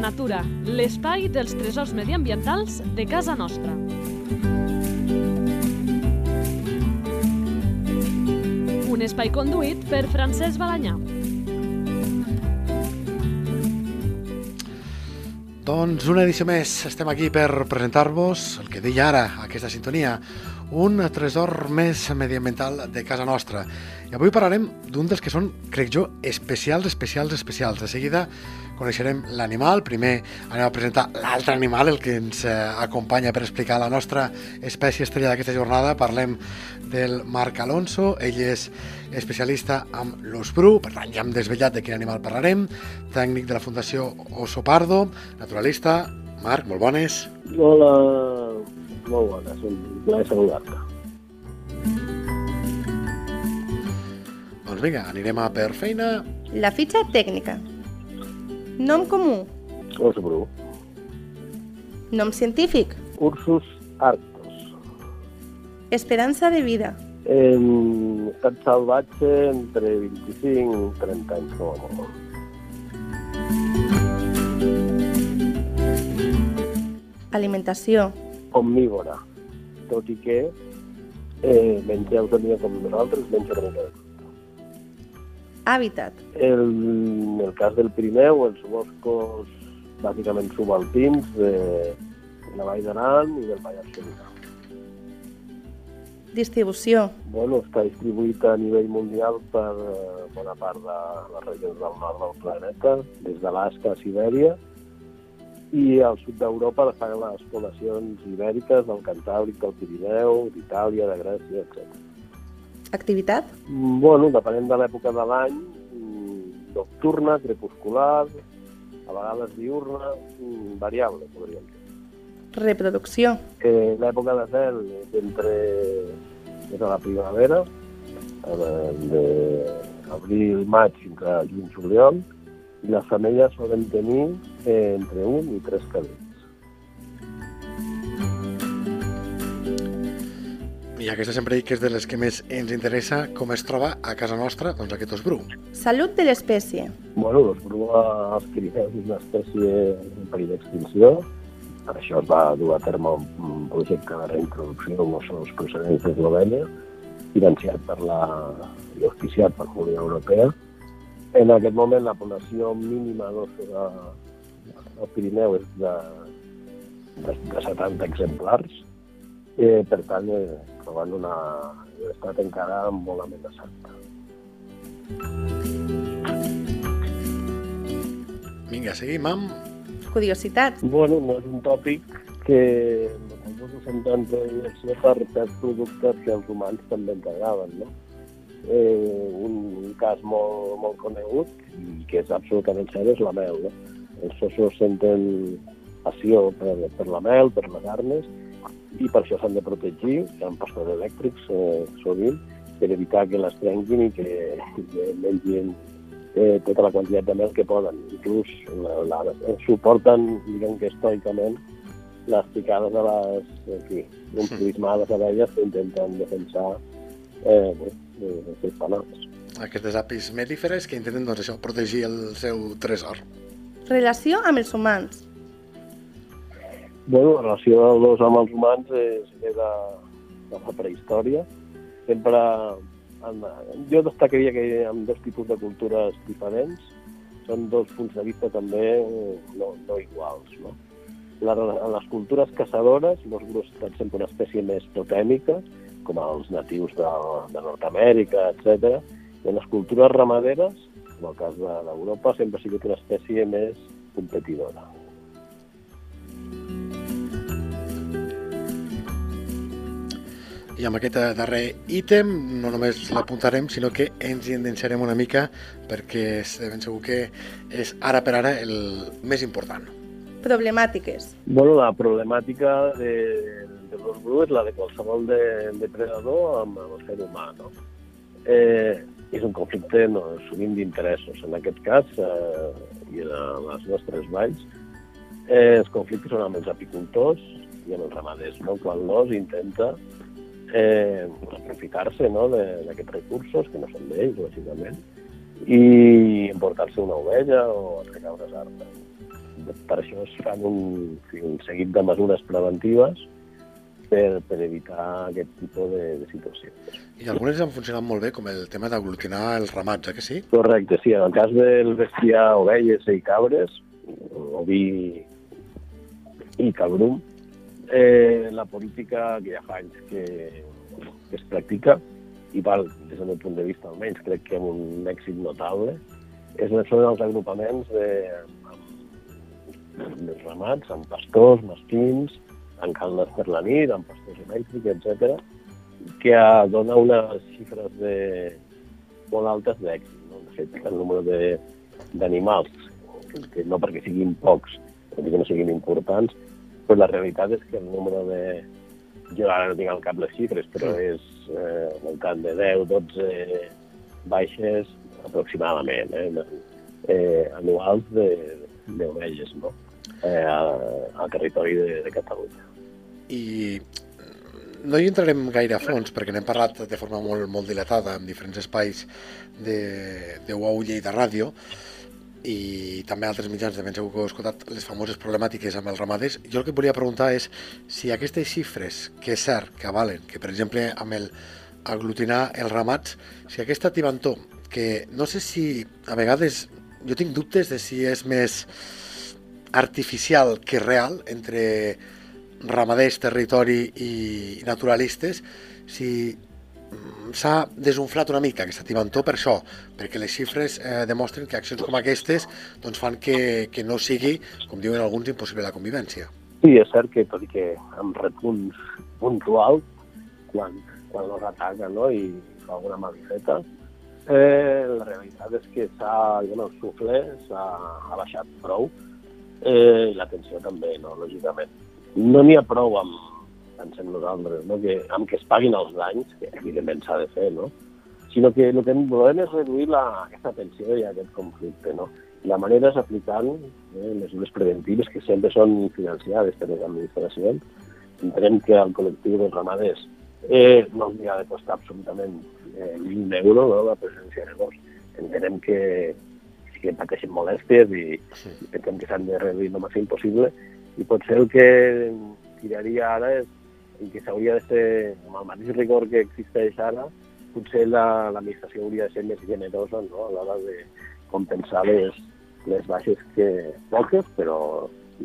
Natura, l'espai dels tresors mediambientals de casa nostra. Un espai conduït per Francesc Balanyà. Doncs una edició més. Estem aquí per presentar-vos el que deia ara, aquesta sintonia, un tresor més mediambiental de casa nostra. I avui parlarem d'un dels que són, crec jo, especials, especials, especials. De seguida coneixerem l'animal. Primer anem a presentar l'altre animal, el que ens eh, acompanya per explicar la nostra espècie estrella d'aquesta jornada. Parlem del Marc Alonso. Ell és especialista amb l'os bru, per tant ja hem desvetllat de quin animal parlarem. Tècnic de la Fundació Oso Pardo, naturalista. Marc, molt bones. Hola, molt bones, un plaer saludar-te. Doncs vinga, anirem a per feina. La fitxa tècnica. Nom comú. Os bru, Nom científic. ursus arctos. Esperança de vida. En estat salvatge entre 25 i 30 anys com a molt. Alimentació. Omnívora, tot i que eh, menja autonomia com nosaltres, menja una mica de. Hàbitat. El, en el cas del Pirineu, els boscos bàsicament subalpins de, de la Vall d'Aran i del Vallès Sobirà. Distribució. Bueno, està distribuït a nivell mundial per eh, bona part de les regions del nord del planeta, des d'Alaska a Sibèria, i al sud d'Europa fan les poblacions ibèriques del Cantàbric, del Pirineu, d'Itàlia, de Grècia, etc. Activitat. Bueno, depenent de l'època de l'any, mm, nocturna, crepuscular, a vegades diurna, mm, variable, podríem dir. Reproducció. Eh, L'època de zel és entre és a la primavera, eh, de abril, maig fins a juny-juliol, i les femelles solen tenir eh, entre un i tres cadells. I aquesta sempre dic que és de les que més ens interessa com es troba a casa nostra, doncs aquest os bru. Salut de l'espècie. Bueno, l'os bru als Pirineus és una espècie en perill d'extinció. Per això es va dur a terme un, projecte de reintroducció amb els seus procedents d'Eslovènia, financiat per la, i auspiciat per la Unió Europea. En aquest moment la població mínima d'ossos al Pirineu és de, de, de 70 exemplars. Eh, per tant, eh, trobant una, un estat encara molt amenaçat. Vinga, seguim amb... Curiositat. Bueno, no és un tòpic que nosaltres usem tant predilecció per certs productes que als humans també ens agraden, no? Eh, un, un cas molt, molt conegut i que és absolutament cert és la mel, no? Els ossos senten passió per, per la mel, per les arnes, i per això s'han de protegir amb pastors elèctrics eh, sovint per evitar que les trenquin i que, que mengin eh, tota la quantitat de mel que poden. Inclús la, la, suporten, diguem que estoicament, les picades de les, en fi, d'un turisme de les abelles que intenten defensar eh, bé, els seus panals. Aquestes apis melíferes que intenten doncs, això, protegir el seu tresor. Relació amb els humans. Bueno, la relació dels amb els humans és ve de, de la prehistòria. Sempre, en, jo destacaria que hi ha dos tipus de cultures diferents. Són dos punts de vista també eh, no, no iguals. No? La, les cultures caçadores, els grups estan sempre una espècie més totèmica, com els natius de, de Nord-Amèrica, etc. I en les cultures ramaderes, en el cas de- d'Europa, sempre ha sigut una espècie més competidora. I amb aquest darrer ítem no només l'apuntarem, sinó que ens hi endinsarem una mica perquè és ben segur que és ara per ara el més important. Problemàtiques. Bueno, la problemàtica de, de los bru és la de qualsevol de, depredador amb el ser humà, no? Eh, és un conflicte no, sovint d'interessos. En aquest cas, eh, i en les nostres valls, eh, els conflictes són amb els apicultors i amb els ramaders, no? quan l'os intenta eh, aprofitar-se no? de- d'aquests recursos, que no són d'ells, lògicament, i emportar-se una ovella o treure les armes. per això es fan un, un seguit de mesures preventives per, per evitar aquest tipus de, de situacions. I algunes han funcionat molt bé, com el tema d'aglutinar els ramats, eh, que sí? Correcte, sí. En el cas del bestiar ovelles i cabres, oví i cabrum, eh, la política que ja fa anys que, que es practica, i val, des del meu punt de vista almenys, crec que amb un èxit notable, és són els agrupaments de, amb, amb, ramats, amb pastors, mastins, en caldes per la nit, amb pastors elèctrics, etc, que dona unes xifres de, molt altes d'èxit. No? De fet, el número d'animals, que no perquè siguin pocs, que no siguin importants, però la realitat és que el número de... Jo ara no tinc al cap les xifres, però és eh, al voltant de 10, 12 baixes aproximadament, eh, eh, anuals d'ovelles, no? Eh, al, al territori de, de Catalunya i no hi entrarem gaire a fons perquè n'hem parlat de forma molt, molt dilatada en diferents espais de, de UAU Lleida Ràdio i també altres mitjans de ben segur que heu escoltat les famoses problemàtiques amb els ramaders. Jo el que volia preguntar és si aquestes xifres, que és cert que avalen, que per exemple amb el aglutinar els ramats, si aquesta tibantó, que no sé si a vegades jo tinc dubtes de si és més artificial que real entre ramaders, territori i naturalistes, si s'ha desunflat una mica aquesta tibantó per això, perquè les xifres eh, demostren que accions com aquestes doncs, fan que, que no sigui, com diuen alguns, impossible la convivència. Sí, és cert que tot i que amb repunts puntuals, quan, quan els ataquen no? i fa alguna malifeta, eh, la realitat és que s'ha, bueno, el sufle s'ha baixat prou eh, i la tensió també, no? lògicament no n'hi ha prou amb, pensem nosaltres, no? que, amb que es paguin els danys, que evidentment s'ha de fer, no? sinó que el que volem és reduir la, aquesta tensió i aquest conflicte. No? I la manera és aplicant eh, mesures preventives que sempre són financiades per les administracions. Entenem que al col·lectiu dels ramaders eh, no els ha de costar absolutament eh, ni un euro no, la presència de gos. Entenem que, que pateixen molèsties i, i pensem que s'han de reduir el màxim possible i potser el que tiraria ara és i que s'hauria de fer amb el mateix rigor que existeix ara, potser l'administració la, hauria de ser més generosa no? a l'hora de compensar les, les baixes que poques, però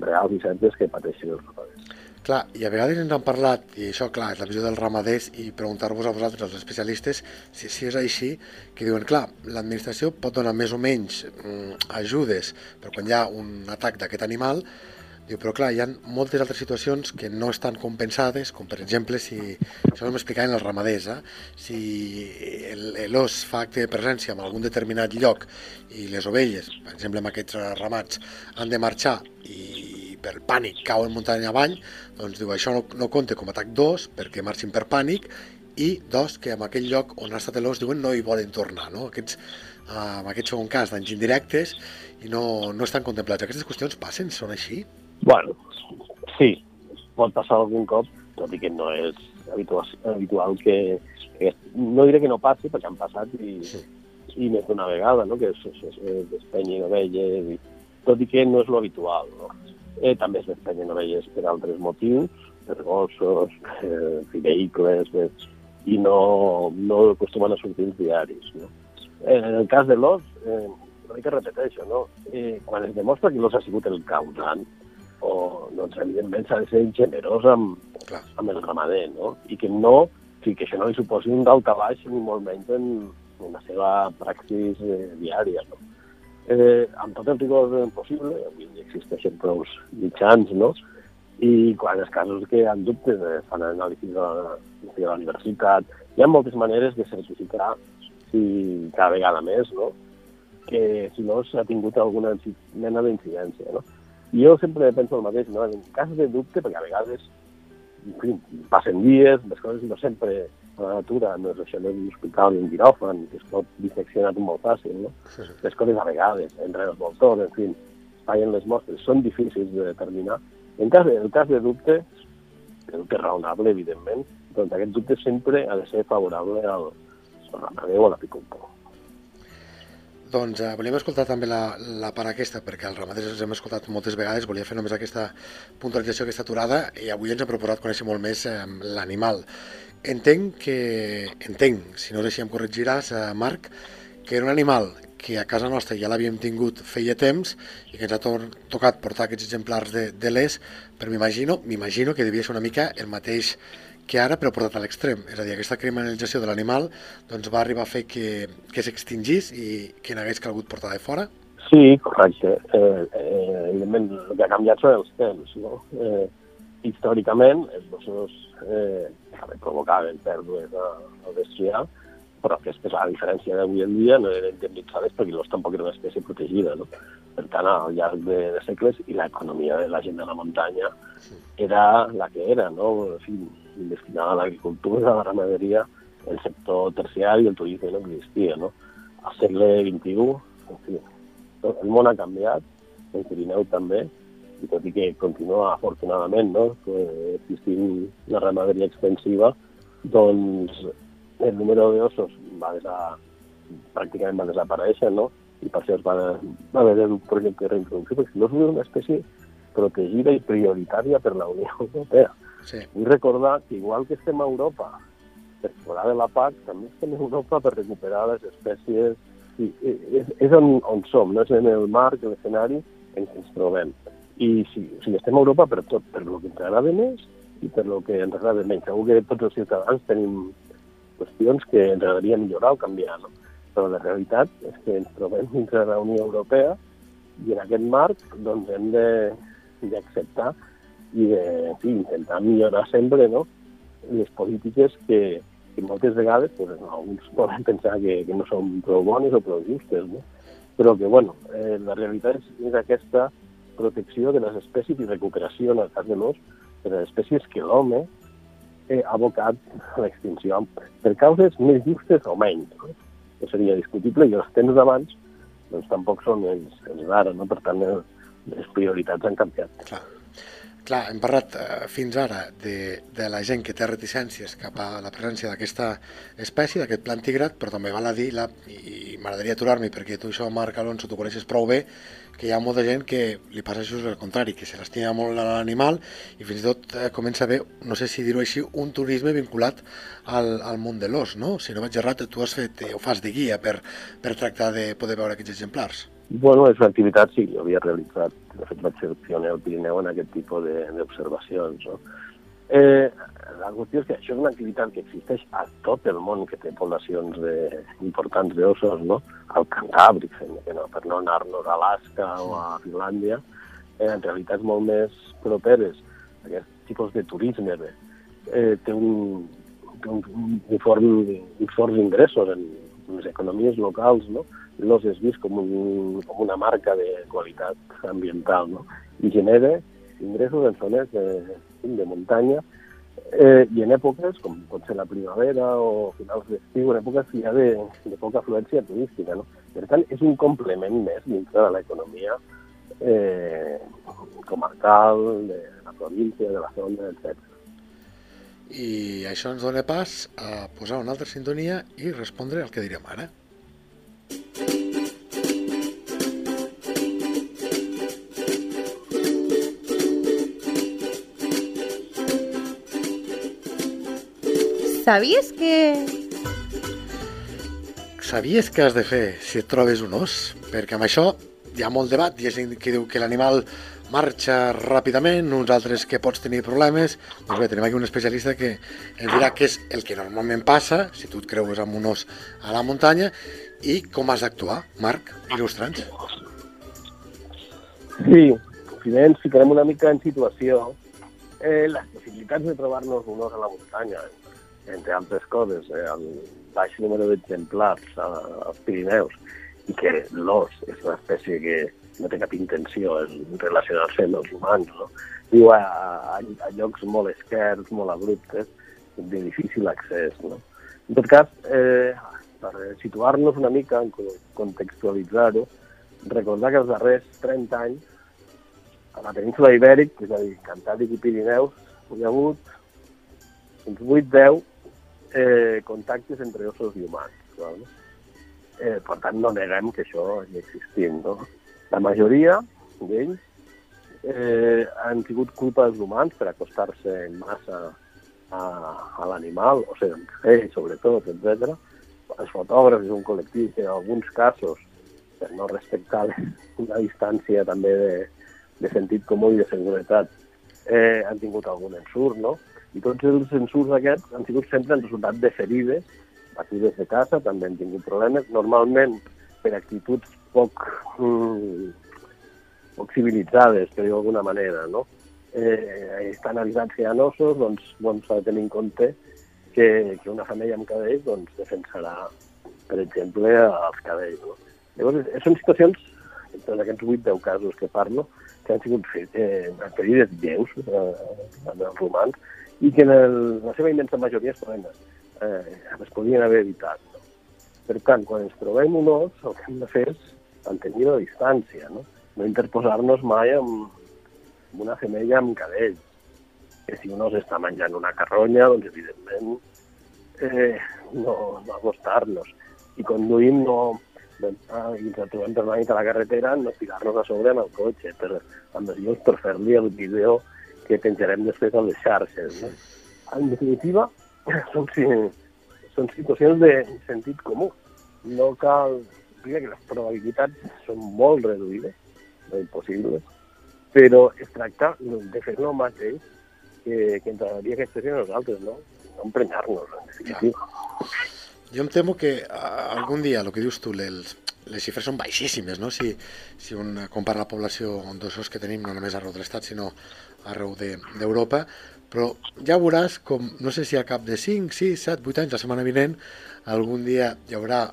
reals i certes que pateixen els ramaders. Clar, i a vegades ens han parlat, i això, clar, és la visió dels ramaders, i preguntar-vos a vosaltres, els especialistes, si, si és així, que diuen, clar, l'administració pot donar més o menys mm, ajudes, però quan hi ha un atac d'aquest animal, Diu, però clar, hi ha moltes altres situacions que no estan compensades, com per exemple, si, això ho m'explicaven els ramaders, eh? si l'os fa acte de presència en algun determinat lloc i les ovelles, per exemple en aquests ramats, han de marxar i per pànic cauen muntanya avall, doncs diu, això no, no compta com a atac 2 perquè marxin per pànic i dos, que en aquell lloc on ha estat l'os diuen no hi volen tornar, no? Aquests, eh, en aquest segon cas d'anys indirectes i no, no estan contemplats. Aquestes qüestions passen, són així? Bueno, sí, pot passar algun cop, tot i que no és habitual, habitual que, que... No diré que no passi, perquè han passat i, sí. i més d'una vegada, no? que es, es, es despenyen ovelles, i, tot i que no és lo habitual. No? Eh, també es despenyen ovelles per altres motius, per gossos, eh, vehicles, eh, i no, no acostumen a sortir els diaris. No? Eh, en el cas de l'os, eh, no que repeteixo, no? Eh, quan es demostra que l'os ha sigut el causant, o, doncs, evidentment, s'ha de ser generós amb, Clar. amb el ramader, no? I que no, sí, que això no li suposi un baix ni molt menys en, en la seva praxis eh, diària, no? Eh, amb tot el rigor possible, avui existeixen prou mitjans, no? I quan els casos que han dubtes eh, fan anàlisis de la, de la universitat, hi ha moltes maneres de certificar si cada vegada més, no? que si no s'ha tingut alguna mena d'incidència. No? Jo sempre penso el mateix, no? en cas de dubte, perquè a vegades en fi, passen dies, les coses no sempre a la natura, no és això, no és un hospital ni un quiròfan, que es pot disseccionar molt fàcil, no? Les coses a vegades, entre els voltors, en fi, fallen les mostres, són difícils de determinar. En cas, en cas de dubte, el dubte raonable, evidentment, doncs aquest dubte sempre ha de ser favorable al, al ramader o a l'apicultor. Doncs eh, volíem escoltar també la, la part aquesta, perquè els ramaders els hem escoltat moltes vegades, volia fer només aquesta puntualització, aquesta aturada, i avui ens hem procurat conèixer molt més eh, l'animal. Entenc que, entenc, si no és així em corregiràs, eh, Marc, que era un animal que a casa nostra ja l'havíem tingut feia temps i que ens ha to tocat portar aquests exemplars de, de l'ES, però m'imagino m'imagino que devia ser una mica el mateix que ara, però portat a l'extrem. És a dir, aquesta criminalització de l'animal doncs, va arribar a fer que, que s'extingís i que n'hagués calgut portar de fora? Sí, correcte. Eh, eh, evidentment, el que ha canviat són els temps. No? Eh, històricament, els gossos eh, provocaven pèrdues al bestiar, però aquestes, a diferència d'avui en dia, no eren indemnitzades perquè l'os tampoc era una espècie protegida. No? Per tant, al llarg de, de segles, i l'economia de la gent de la muntanya era la que era, no? En fi, destinada a l'agricultura, a la ramaderia, el sector terciari i el turisme no existia, no? Al segle XXI, en fi, el món ha canviat, el Pirineu també, i tot i que continua afortunadament no, existint la ramaderia extensiva, doncs el número d'ossos va desa, pràcticament va desaparèixer, no? i per això es va, va haver un projecte de reintroducció, perquè no és una espècie protegida i prioritària per la Unió Europea. Sí. Vull recordar que igual que estem a Europa per fora de la PAC, també estem a Europa per recuperar les espècies i és, és on, on som, no és en el marc, l'escenari en què ens trobem. I sí, o sigui, estem a Europa per tot, per lo que ens agrada més i per lo que ens agrada menys. Segur que tots els ciutadans tenim qüestions que ens agradaria millorar o canviar, no? Però la realitat és que ens trobem dintre de la Unió Europea i en aquest marc doncs, hem d'acceptar i de, en fi, intentar millorar sempre no? les polítiques que, que moltes vegades pues, no, alguns poden pensar que, que no són prou bones o prou justes, no? però que bueno, eh, la realitat és, és aquesta protecció de les espècies i recuperació, en el cas de l'os, de les espècies que l'home eh, ha abocat a l'extinció per causes més justes o menys. No? Que seria discutible i els temps d'abans doncs, tampoc són els, els d'ara, no? per tant les prioritats han canviat. Clar. Clar, hem parlat eh, fins ara de, de la gent que té reticències cap a la presència d'aquesta espècie, d'aquest plantigrat, però també val a dir, la, i m'agradaria aturar-m'hi perquè tu això, Marc Alonso, tu coneixes prou bé, que hi ha molta gent que li passa això el contrari, que se l'estima molt a l'animal i fins i tot eh, comença a haver, no sé si dir-ho així, un turisme vinculat al, al món de l'os, no? Si no vaig errat, tu has fet, eh, o fas de guia per, per tractar de poder veure aquests exemplars. Bueno, és una activitat, sí, jo havia realitzat, de fet vaig ser pioner al Pirineu en aquest tipus d'observacions, no? Eh, la qüestió és que això és una activitat que existeix a tot el món que té poblacions de, importants d'ossos, no? Al Cantàbric, que no, per no anar-nos a Alaska o a Finlàndia, eh, en realitats molt més properes a aquest tipus de turisme eh, té un, té un, un, fort, un forts ingressos en les economies locals, no? L'os és vist com, un, com una marca de qualitat ambiental, no? I genera ingressos en zones de, de muntanya eh, i en èpoques, com pot ser la primavera o finals d'estiu, en èpoques ja de, de poca afluència turística. No? Per tant, és un complement més dintre de l'economia eh, comarcal, de la província, de la zona, etc. I això ens dona pas a posar una altra sintonia i respondre al que direm ara. Sabies que... Sabies què has de fer si et trobes un os? Perquè amb això hi ha molt debat, hi ha gent que diu que l'animal marxa ràpidament, uns altres que pots tenir problemes. Doncs bé, tenim aquí un especialista que ens dirà què és el que normalment passa, si tu et creues amb un os a la muntanya, i com has d'actuar. Marc, il·lustra'ns. Sí, primer ens ficarem una mica en situació. Eh, les possibilitats de trobar-nos un os a la muntanya entre altres coses, eh, el baix número d'exemplars als Pirineus i que l'os és una espècie que no té cap intenció en relacionar-se amb els humans, no? Viu a, a, a llocs molt esquerds, molt abruptes, de difícil accés, no? En tot cas, eh, per situar-nos una mica, contextualitzar-ho, recordar que els darrers 30 anys a la península Ibèric, és a dir, Cantàbric i Pirineus, hi ha hagut uns 8-10 eh, contactes entre ossos i humans. Val? Eh, per tant, no neguem que això hagi existit. No? La majoria d'ells eh, han tingut culpa dels humans per acostar-se en massa a, a l'animal, o sigui, ells sobretot, etc. Els fotògrafs un col·lectiu que en alguns casos, per no respectar una distància també de, de sentit comú i de seguretat, eh, han tingut algun ensurt, no? I tots els ensurts aquests han sigut sempre en resultat de ferides, batides de casa, també han tingut problemes, normalment per actituds poc, mm, poc civilitzades, per dir d'alguna manera, no? Eh, estan avisats que hi ha ossos, doncs, doncs s'ha de tenir en compte que, que una femella amb cadells doncs, defensarà, per exemple, els cadells. No? Llavors, són situacions, en aquests 8-10 casos que parlo, que han sigut eh, ferides lleus eh, en els romans i que en el, la seva immensa majoria es poden, eh, es podien haver evitat. No? Per tant, quan ens trobem un os, el que hem de fer és mantenir la distància, no, no interposar-nos mai amb, amb una femella amb cadells. Que si un os està menjant una carronya, doncs evidentment eh, no, no acostar-nos. I conduïm no, ah, i ens trobem per la nit a la carretera, no tirar-nos a sobre amb el cotxe, per, amb els llums per fer-li el vídeo que penjarem després a les xarxes. No? En definitiva, són, són situacions de sentit comú. No cal... Diria que les probabilitats són molt reduïdes, no impossibles, però es tracta de fer el mateix que, que ens agradaria que es fessin nosaltres, no? No emprenyar-nos, en definitiva. Jo em temo que algun dia, el que dius tu, les, les xifres són baixíssimes, no? Si, si un compara la població d'ossos que tenim, no només arreu de l'Estat, sinó arreu d'Europa, de, però ja veuràs com, no sé si a cap de 5, 6, 7, 8 anys, la setmana vinent, algun dia hi haurà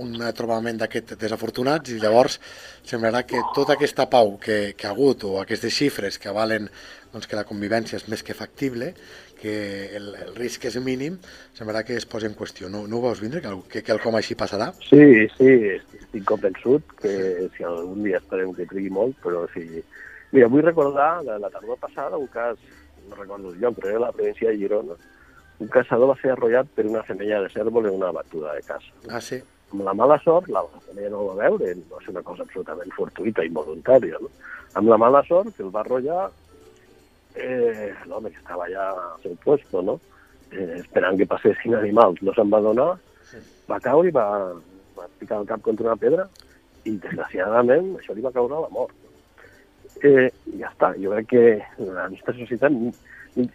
un trobament d'aquest desafortunats i llavors semblarà que tota aquesta pau que, que ha hagut o aquestes xifres que avalen doncs, que la convivència és més que factible, que el, el risc és mínim, semblarà que es posa en qüestió. No, no ho veus vindre, que, que quelcom així passarà? Sí, sí, estic convençut que si algun dia esperem que trigui molt, però sí. Mira, vull recordar la, la tardor passada un cas, no recordo el lloc, però era la província de Girona, un caçador va ser arrollat per una femella de cèrvol en una batuda de caça. Ah, sí? Amb la mala sort, la família no va veure, va ser una cosa absolutament fortuita i voluntària, no? Amb la mala sort, que el va arrollar eh, l'home que estava allà al seu puesto, no? Eh, esperant que passessin animals, no se'n va donar, va caure i va, va picar el cap contra una pedra i, desgraciadament, això li va causar la mort. Eh, ja està, jo crec que la nostra societat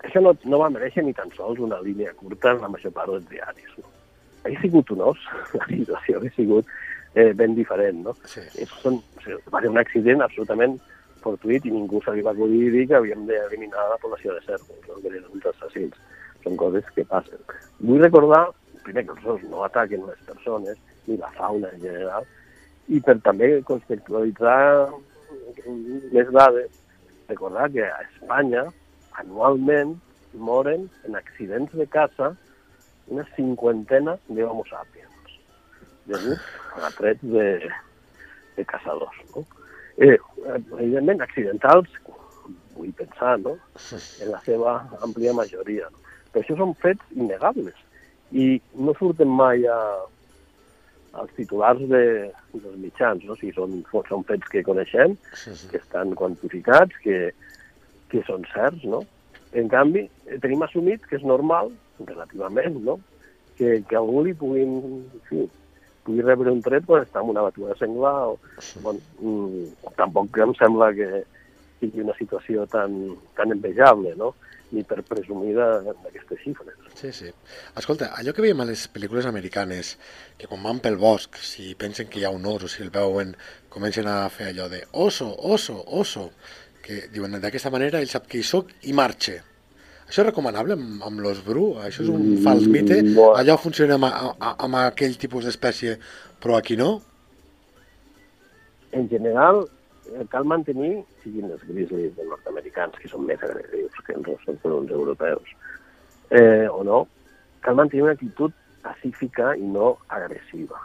això no, no va mereixer ni tan sols una línia curta en la major part dels diaris. No? Hauria sigut un os, la situació hauria sigut eh, ben diferent, no? Sí. És, són, o sigui, va ser un accident absolutament fortuït i ningú se li va acudir dir que havíem d'eliminar la població de cèrvols, no? que eren uns assassins. Són coses que passen. Vull recordar, primer, que els os no ataquen les persones, ni la fauna en general, i per també contextualitzar més dades, recordar que a Espanya anualment moren en accidents de caça una cinquantena d'homo sapiens, degut a trets de, de caçadors. No? Eh, evidentment, accidentals, vull pensar, no? en la seva àmplia majoria. No? Però això són fets innegables i no surten mai a, als titulars de, dels mitjans, no? o sigui, són, són fets que coneixem, que estan quantificats, que, que són certs, no? En canvi, tenim assumit que és normal relativament, no? que, que algú li puguin, sí, pugui rebre un tret quan està en una batuda senglar. O, bon, mm, tampoc em sembla que sigui una situació tan, tan envejable, no? ni per presumir d'aquestes xifres. Sí, sí. Escolta, allò que veiem a les pel·lícules americanes, que quan van pel bosc, si pensen que hi ha un os o si el veuen, comencen a fer allò de oso, oso, oso, que diuen d'aquesta manera ell sap que hi soc i marxa. Això és recomanable amb, amb l'os bru? Això és un mm, fals mite? Bueno. Allò funciona amb, amb, amb aquell tipus d'espècie, però aquí no? En general, eh, cal mantenir, siguin els grizzlies nord-americans, que són més agressius que els els europeus, eh, o no, cal mantenir una actitud pacífica i no agressiva.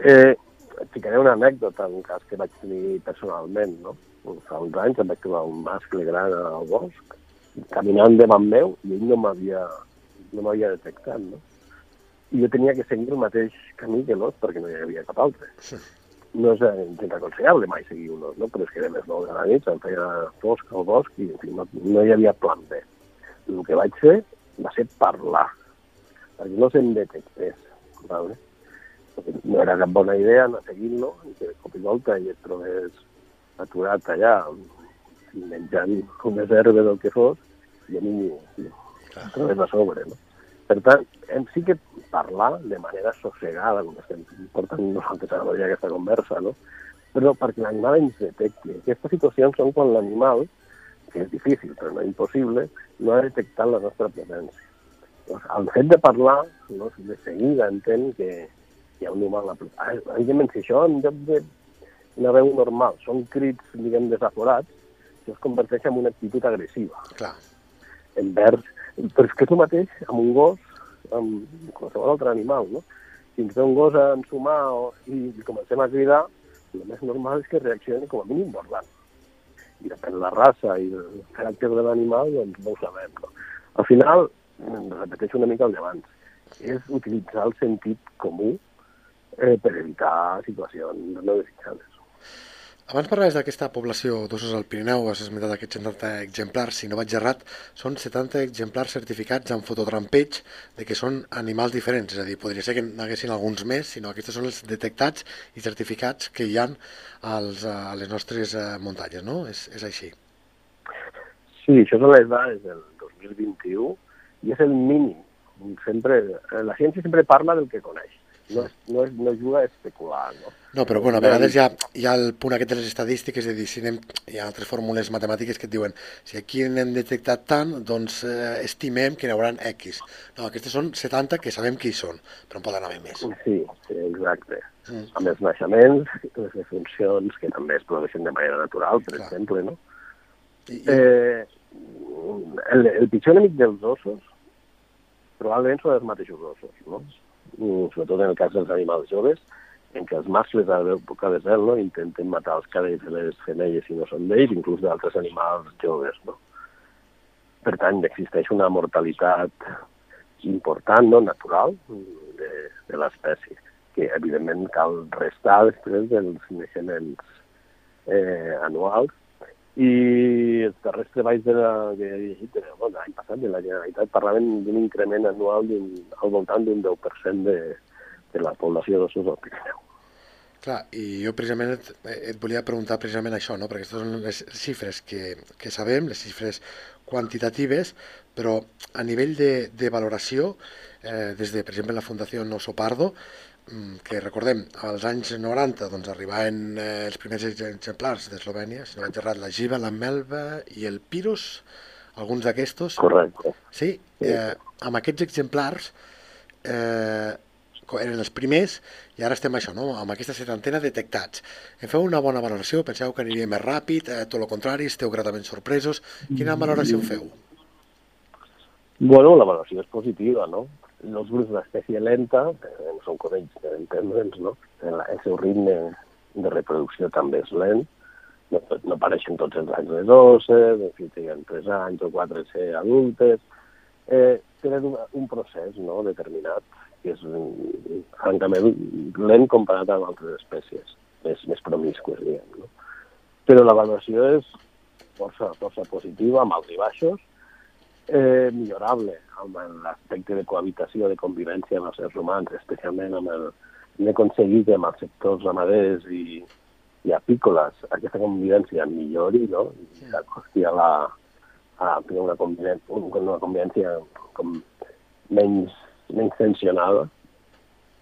Eh, et ficaré una anècdota, un cas que vaig tenir personalment, no? Fa uns anys em vaig trobar un mascle gran al bosc caminant davant meu i ell no m'havia no m'havia detectat, no? i jo tenia que seguir el mateix camí que l'os perquè no hi havia cap altre. Sí. No és eh, gens aconsellable mai seguir un os, no? però és que a les 9 de la nit em feia fosc al bosc i en fi, no, no hi havia plan B. El que vaig fer va ser parlar, perquè no se'n detectés. Vale? Perquè no era cap bona idea anar seguint-lo i que de cop i volta i et trobés aturat allà menjant unes herbes o el que fos i a mi trobés a sobre. No? Per tant, hem sí que parlar de manera sossegada, com estem portant nosaltres ara mateix aquesta conversa, no? però perquè l'animal ens detecti. Aquestes situacions són quan l'animal, que és difícil però no impossible, no ha detectat la nostra presència. Doncs, el fet de parlar, no, de seguida entén que hi ha un humà a la ah, Evidentment, si això en lloc de una veu normal són crits, diguem, desaforats, això es converteix en una actitud agressiva Clar. envers... Però és que tu mateix, amb un gos, amb qualsevol altre animal, no? Si ens ve un gos a ensumar o, i comencem a cridar, el més normal és que reaccioni com a mínim borrant. I depèn de la raça i el caràcter de l'animal, doncs no ho sabem. No? Al final, repeteixo una mica el d'abans, és utilitzar el sentit comú eh, per evitar situacions no desitjades. Abans parlaves d'aquesta població d'ossos al Pirineu, has esmentat aquests 70 exemplars, si no vaig errat, són 70 exemplars certificats amb fototrampeig de que són animals diferents, és a dir, podria ser que n'haguessin alguns més, sinó aquests són els detectats i certificats que hi han als, a les nostres eh, muntanyes, no? És, és així. Sí, això són les dades del 2021 i és el mínim. Sempre, eh, la ciència sempre parla del que coneix, no, és, no, és, no juga a especular, no? No, però bueno, a vegades hi ha, hi ha el punt aquest de les estadístiques, de dir, si anem, hi ha altres fórmules matemàtiques que et diuen si aquí n'hem detectat tant, doncs eh, estimem que n'hi haurà X. No, aquestes són 70 que sabem qui són, però en poden haver més. Sí, sí exacte. Mm. Amb els naixements, les defuncions, que també es produeixen de manera natural, per Clar. exemple, no? I, i, Eh, el, el pitjor enemic dels ossos probablement són els mateixos ossos, no? Sobretot en el cas dels animals joves, en què els mascles a zel no? intenten matar els cadells de les femelles si no són d'ells, inclús d'altres animals joves. No? Per tant, existeix una mortalitat important, no? natural, de, de l'espècie, que evidentment cal restar després dels naixements eh, anuals i els darrers treballs de la, que he llegit eh, bueno, l'any passat de la Generalitat parlaven d'un increment anual al voltant d'un 10% de, de la població al Pirineu. Clar, i jo precisament et, et volia preguntar precisament això, no? perquè aquestes són les xifres que, que sabem, les xifres quantitatives, però a nivell de, de valoració, eh, des de, per exemple, la Fundació Oso Pardo, mm, que recordem, als anys 90 doncs, arribaven eh, els primers exemplars d'Eslovènia, si no vaig errat, la Giva, la Melva i el Pirus, alguns d'aquestos, Correcte. Sí, eh, amb aquests exemplars eh, eren els primers i ara estem això, no? amb aquesta setantena detectats. En feu una bona valoració? Penseu que aniria més ràpid? Eh, tot el contrari? Esteu gratament sorpresos? Quina valoració en feu? Bueno, la valoració és positiva, no? Els grups d'espècie lenta, eh, són conells, per entendre'ns, no? El, el seu ritme de reproducció també és lent, no, no apareixen tots els anys les osses, en fi, tenen 3 anys o 4 ser adultes, eh, tenen un, un procés no, determinat que és francament lent comparat amb altres espècies, més, més promiscues, diguem. No? Però la valoració és força, força positiva, amb alts i baixos, eh, millorable amb l'aspecte de cohabitació, de convivència amb els éssers humans, especialment amb el hem aconseguit amb els sectors ramaders i, i apícoles aquesta convivència millori, no? I s'acosti a la a tenir una convivència, una convivència com menys, menys tensionada.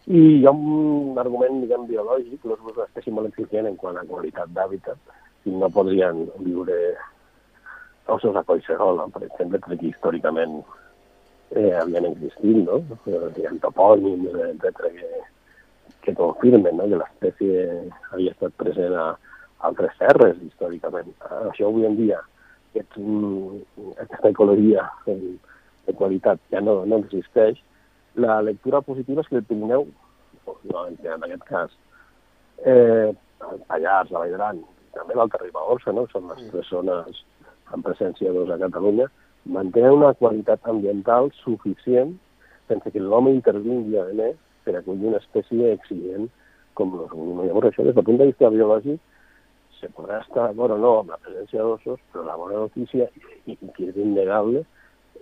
I hi ha un argument, diguem, biològic, los grups d'espècie molt eficient en quant a qualitat d'hàbitat, si no podrien viure ossos a Collserola, per exemple, perquè històricament eh, havien existit, no? Hi ha topònims, etc que, que confirmen no? que l'espècie havia estat present a altres terres històricament. Això avui en dia, aquest, aquesta ecologia de, de qualitat ja no, no existeix. La lectura positiva és que el Pirineu, no, en aquest cas, eh, el Pallars, la Vall d'Aran, també l'Alta Ribagorça, no? són les tres zones amb presència d'os a Catalunya, mantenen una qualitat ambiental suficient sense que l'home intervingui, a més, per acollir una espècie exigent com los Llavors, això, des del punt de vista biològic, se podrà estar d'acord o no amb la presència d'ossos, però la bona notícia, i, i que és innegable,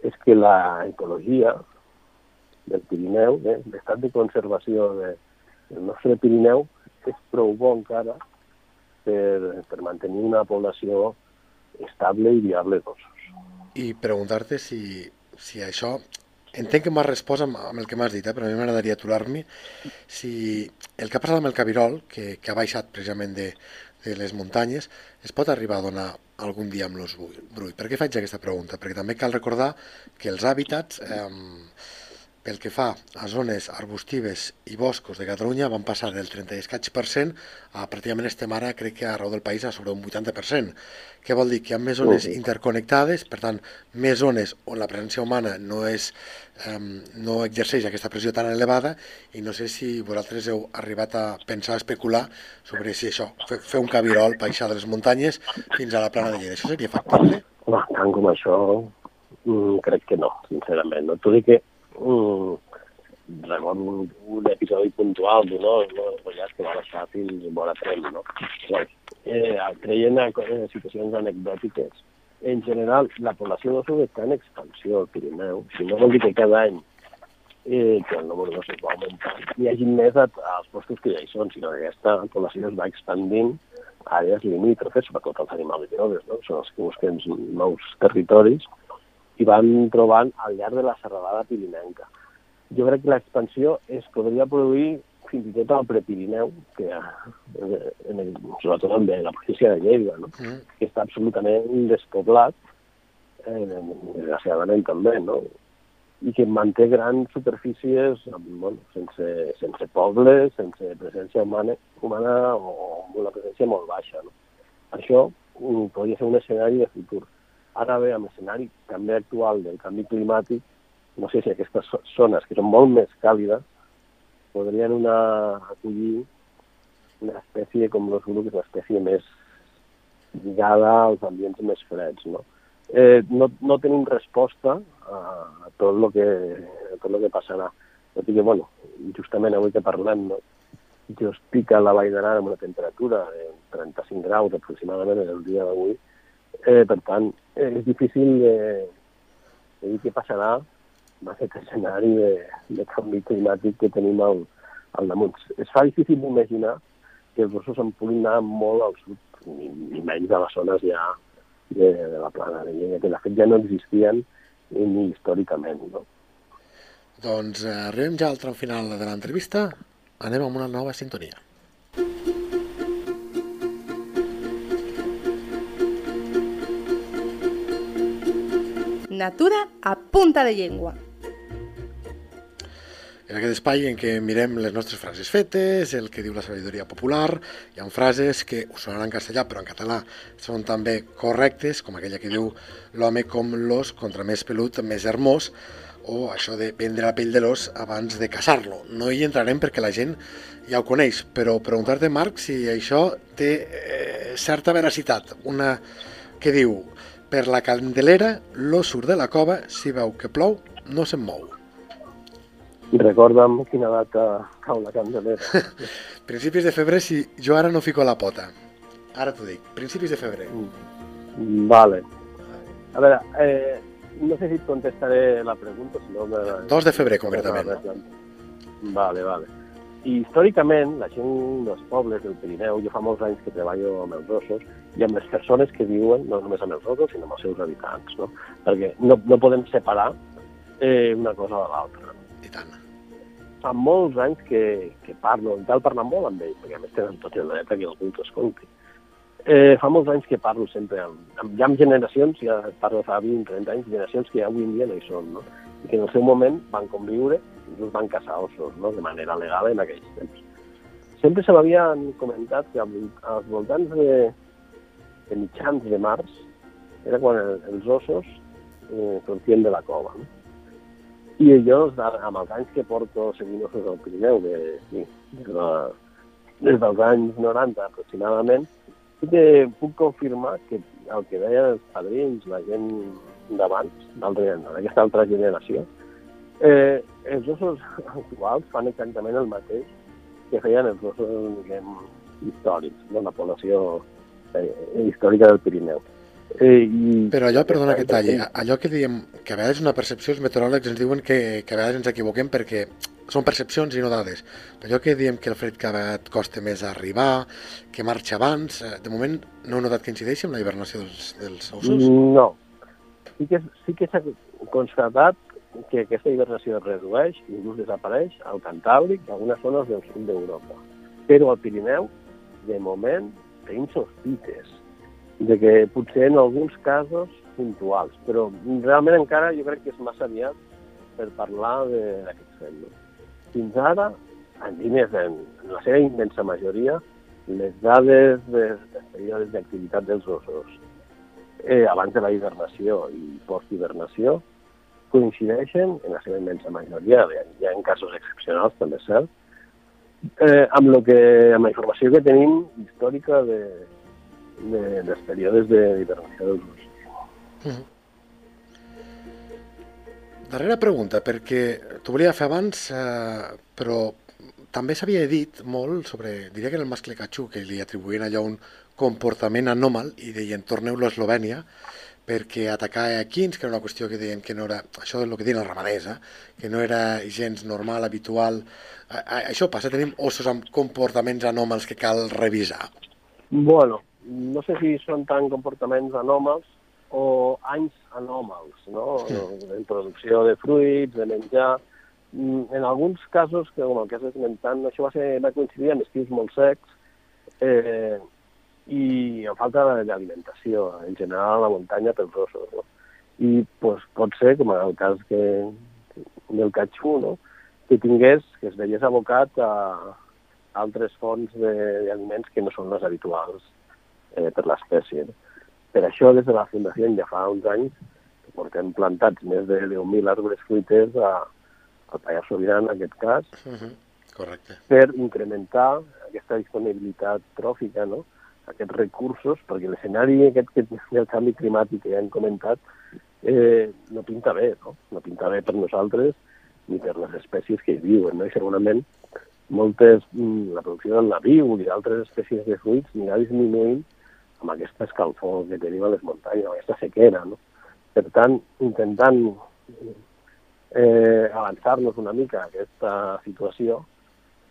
és que la ecologia del Pirineu, eh, l'estat de conservació de, del nostre Pirineu, és prou bo encara per, per mantenir una població estable i viable d'ossos. I preguntar-te si, si això Entenc que m'has respost amb, amb el que m'has dit, eh? però a mi m'agradaria aturar-me si el que ha passat amb el Cabirol, que, que ha baixat precisament de, de les muntanyes, es pot arribar a donar algun dia amb l'os brull. Per què faig aquesta pregunta? Perquè també cal recordar que els hàbitats eh, pel que fa a zones arbustives i boscos de Catalunya van passar del 30 i escaig per cent a pràcticament estem ara, crec que arreu del país, a sobre un 80%. Què vol dir? Que hi ha més zones interconnectades, per tant, més zones on la presència humana no, és, eh, no exerceix aquesta pressió tan elevada i no sé si vosaltres heu arribat a pensar, a especular sobre si això, fer, un cabirol, baixar de les muntanyes fins a la plana de Lleida. Això seria factible? Home, tant com això, mm, crec que no, sincerament. No? T'ho dic que mm, recordo un, un episodi puntual d'un os, no? Follat que va baixar fins a vora Trem, no? Llavors, eh, creient en situacions anecdòtiques, en general, la població d'ossos està en expansió al Pirineu. Si no vol dir que cada any eh, que el número d'ossos va augmentant, hi hagi més als postos que ja hi són, sinó que aquesta població es va expandint a àrees limítrofes, sobretot els animals i no? són els que busquen nous territoris, i van trobant al llarg de la serralada pirinenca. Jo crec que l'expansió es podria produir fins i tot al Prepirineu, que, en el, sobretot en la província de Lleida, no? Mm. que està absolutament despoblat, eh, desgraciadament també, no? i que manté grans superfícies bueno, sense, sense pobles, sense presència humana, humana o amb una presència molt baixa. No? Això um, podria ser un escenari de futur. Ara bé, amb l'escenari també actual del canvi climàtic, no sé si aquestes zones, que són molt més càlides, podrien una, acollir una espècie com los és una espècie més lligada als ambients més freds. No, eh, no, no tenim resposta a, a tot el que, tot lo que passarà. Tot i que, bueno, justament avui que parlem, no, jo estic a la Vall d'Aran amb una temperatura de 35 graus aproximadament el dia d'avui, Eh, per tant, eh, és difícil de, de dir què passarà amb aquest escenari de, de canvi climàtic que tenim al, al damunt. Es fa difícil d'imaginar que els gossos en puguin anar molt al sud, ni, ni menys a les zones ja de, de la plana de llenya, que de fet ja no existien ni, ni històricament. No? Doncs eh, arribem ja al tram final de l'entrevista. Anem amb una nova sintonia. Natura a punta de llengua. En aquest espai en què mirem les nostres frases fetes, el que diu la sabidoria popular, hi ha frases que us sonaran en castellà però en català són també correctes, com aquella que diu l'home com l'os, contra més pelut, més hermós, o això de prendre la pell de l'os abans de caçar-lo. No hi entrarem perquè la gent ja ho coneix, però preguntar-te, Marc, si això té eh, certa veracitat. Una que diu, per la candelera, l'os surt de la cova, si veu que plou, no se'n mou. Recorda'm quina data cau la candelera. principis de febrer, si jo ara no fico la pota. Ara t'ho dic, principis de febrer. Mm. Vale. A veure, eh, no sé si et contestaré la pregunta, si no... Me... 2 de febrer, concretament. Vale, vale. I històricament, la gent dels pobles del Pirineu, jo fa molts anys que treballo amb els ossos, i amb les persones que viuen, no només amb els ossos, sinó amb els seus habitants, no? Perquè no, no podem separar eh, una cosa de l'altra. I tant. Fa molts anys que, que parlo, i tal parlar molt amb ells, perquè a més tenen tot el dret que algú t'escolti. Eh, fa molts anys que parlo sempre amb, amb, ja amb generacions, ja parlo fa 20-30 anys, generacions que ja avui en dia no hi són, no? i que en el seu moment van conviure inclús van caçar ossos no? de manera legal en aquells temps. Sempre se m'havien comentat que als voltants de, de mitjans de març era quan el, els ossos eh, sortien de la cova. No? I jo, amb els anys que porto seguint ossos al Pirineu, de, sí, des, de, des dels anys 90 aproximadament, sí que puc confirmar que el que deien els padrins, la gent d'abans, d'aquesta altra generació, eh, els ossos actuals fan exactament el mateix que feien els ossos diguem, històrics de la població eh, històrica del Pirineu. Eh, i... Però allò, perdona que talli, allò que diem que a vegades una percepció, els meteoròlegs ens diuen que, que a vegades ens equivoquem perquè són percepcions i no dades. Però allò que diem que el fred cada vegada costa més arribar, que marxa abans, eh, de moment no heu notat que incideixi amb la hibernació dels, dels ossos? No. Sí que, sí que s'ha constatat que aquesta hibernació es redueix, inclús desapareix al Cantàbric i algunes zones del sud d'Europa. Però al Pirineu, de moment, tenim sospites de que potser en alguns casos puntuals, però realment encara jo crec que és massa aviat per parlar d'aquest fet. Fins ara, en línies, en, la seva immensa majoria, les dades de, dels períodes d'activitat dels ossos eh, abans de la hibernació i post-hibernació coincideixen, en la seva immensa majoria, hi ha en casos excepcionals, també és cert, eh, amb, lo que, amb la informació que tenim històrica de, de, dels períodes d'hibernació dels ulls. Mm -hmm. Darrera pregunta, perquè t'ho volia fer abans, eh, però també s'havia dit molt sobre, diria que era el mascle catxú, que li atribuïen allò un comportament anòmal i deien torneu-lo a Eslovènia, perquè atacar a quins, que era una qüestió que deien que no era, això és el que diuen els ramaders, eh? que no era gens normal, habitual. A, a, això passa, tenim ossos amb comportaments anòmals que cal revisar. Bueno, no sé si són tant comportaments anòmals o anys anòmals, no? Sí. En producció de fruits, de menjar... Mm, en alguns casos, que com el que has esmentat, això va, ser, va coincidir amb estius molt secs, eh, i en falta d'alimentació, en general a la muntanya pels ossos. No? I pues, pot ser, com en el cas que, del catxú, no? que tingués, que es veiés abocat a altres fonts d'aliments que no són les habituals eh, per l'espècie. Per això, des de la Fundació, ja fa uns anys, que portem plantats més de 10.000 arbres fruiters a, al Pallars Sobirà, en aquest cas, uh -huh. Correcte. per incrementar aquesta disponibilitat tròfica, no? Aquests recursos, perquè l'escenari aquest que el canvi climàtic que ja hem comentat eh, no pinta bé, no? No pinta bé per nosaltres ni per les espècies que hi viuen, no? I segurament moltes, mm, la producció del naviu i d'altres espècies de fruits anirà disminuint amb aquesta escalfor que tenim a les muntanyes, amb aquesta sequera, no? Per tant, intentant eh, avançar-nos una mica a aquesta situació,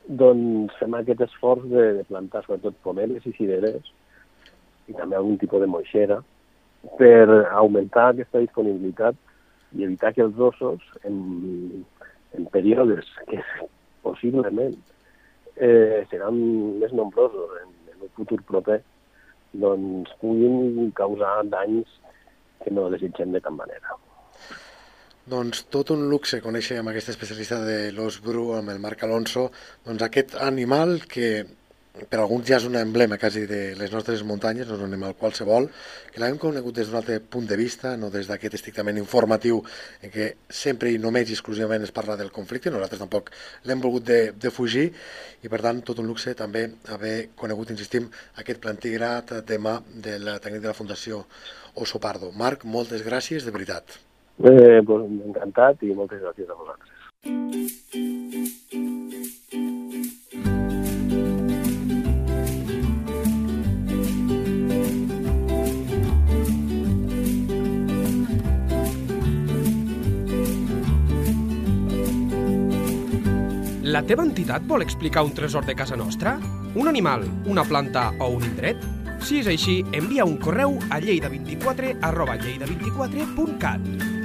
doncs fem aquest esforç de, de plantar sobretot pomeres i cireres i també algun tipus de moixera per augmentar aquesta disponibilitat i evitar que els ossos en, en períodes que possiblement eh, seran més nombrosos en, en un futur proper doncs puguin causar danys que no desitgem de cap manera. Doncs tot un luxe conèixer amb aquesta especialista de l'os bru, amb el Marc Alonso, doncs aquest animal que per alguns ja és un emblema quasi de les nostres muntanyes, no és un animal qualsevol, que l'hem conegut des d'un altre punt de vista, no des d'aquest estrictament informatiu en què sempre i només i exclusivament es parla del conflicte, nosaltres tampoc l'hem volgut de, de fugir i per tant tot un luxe també haver conegut, insistim, aquest plantigrat de mà de la tècnic de la Fundació Oso Pardo. Marc, moltes gràcies, de veritat. Eh, pues, encantat i moltes gràcies a vosaltres. La teva entitat vol explicar un tresor de casa nostra? Un animal, una planta o un indret? Si és així, envia un correu a lleida24 arroba lleida24.cat.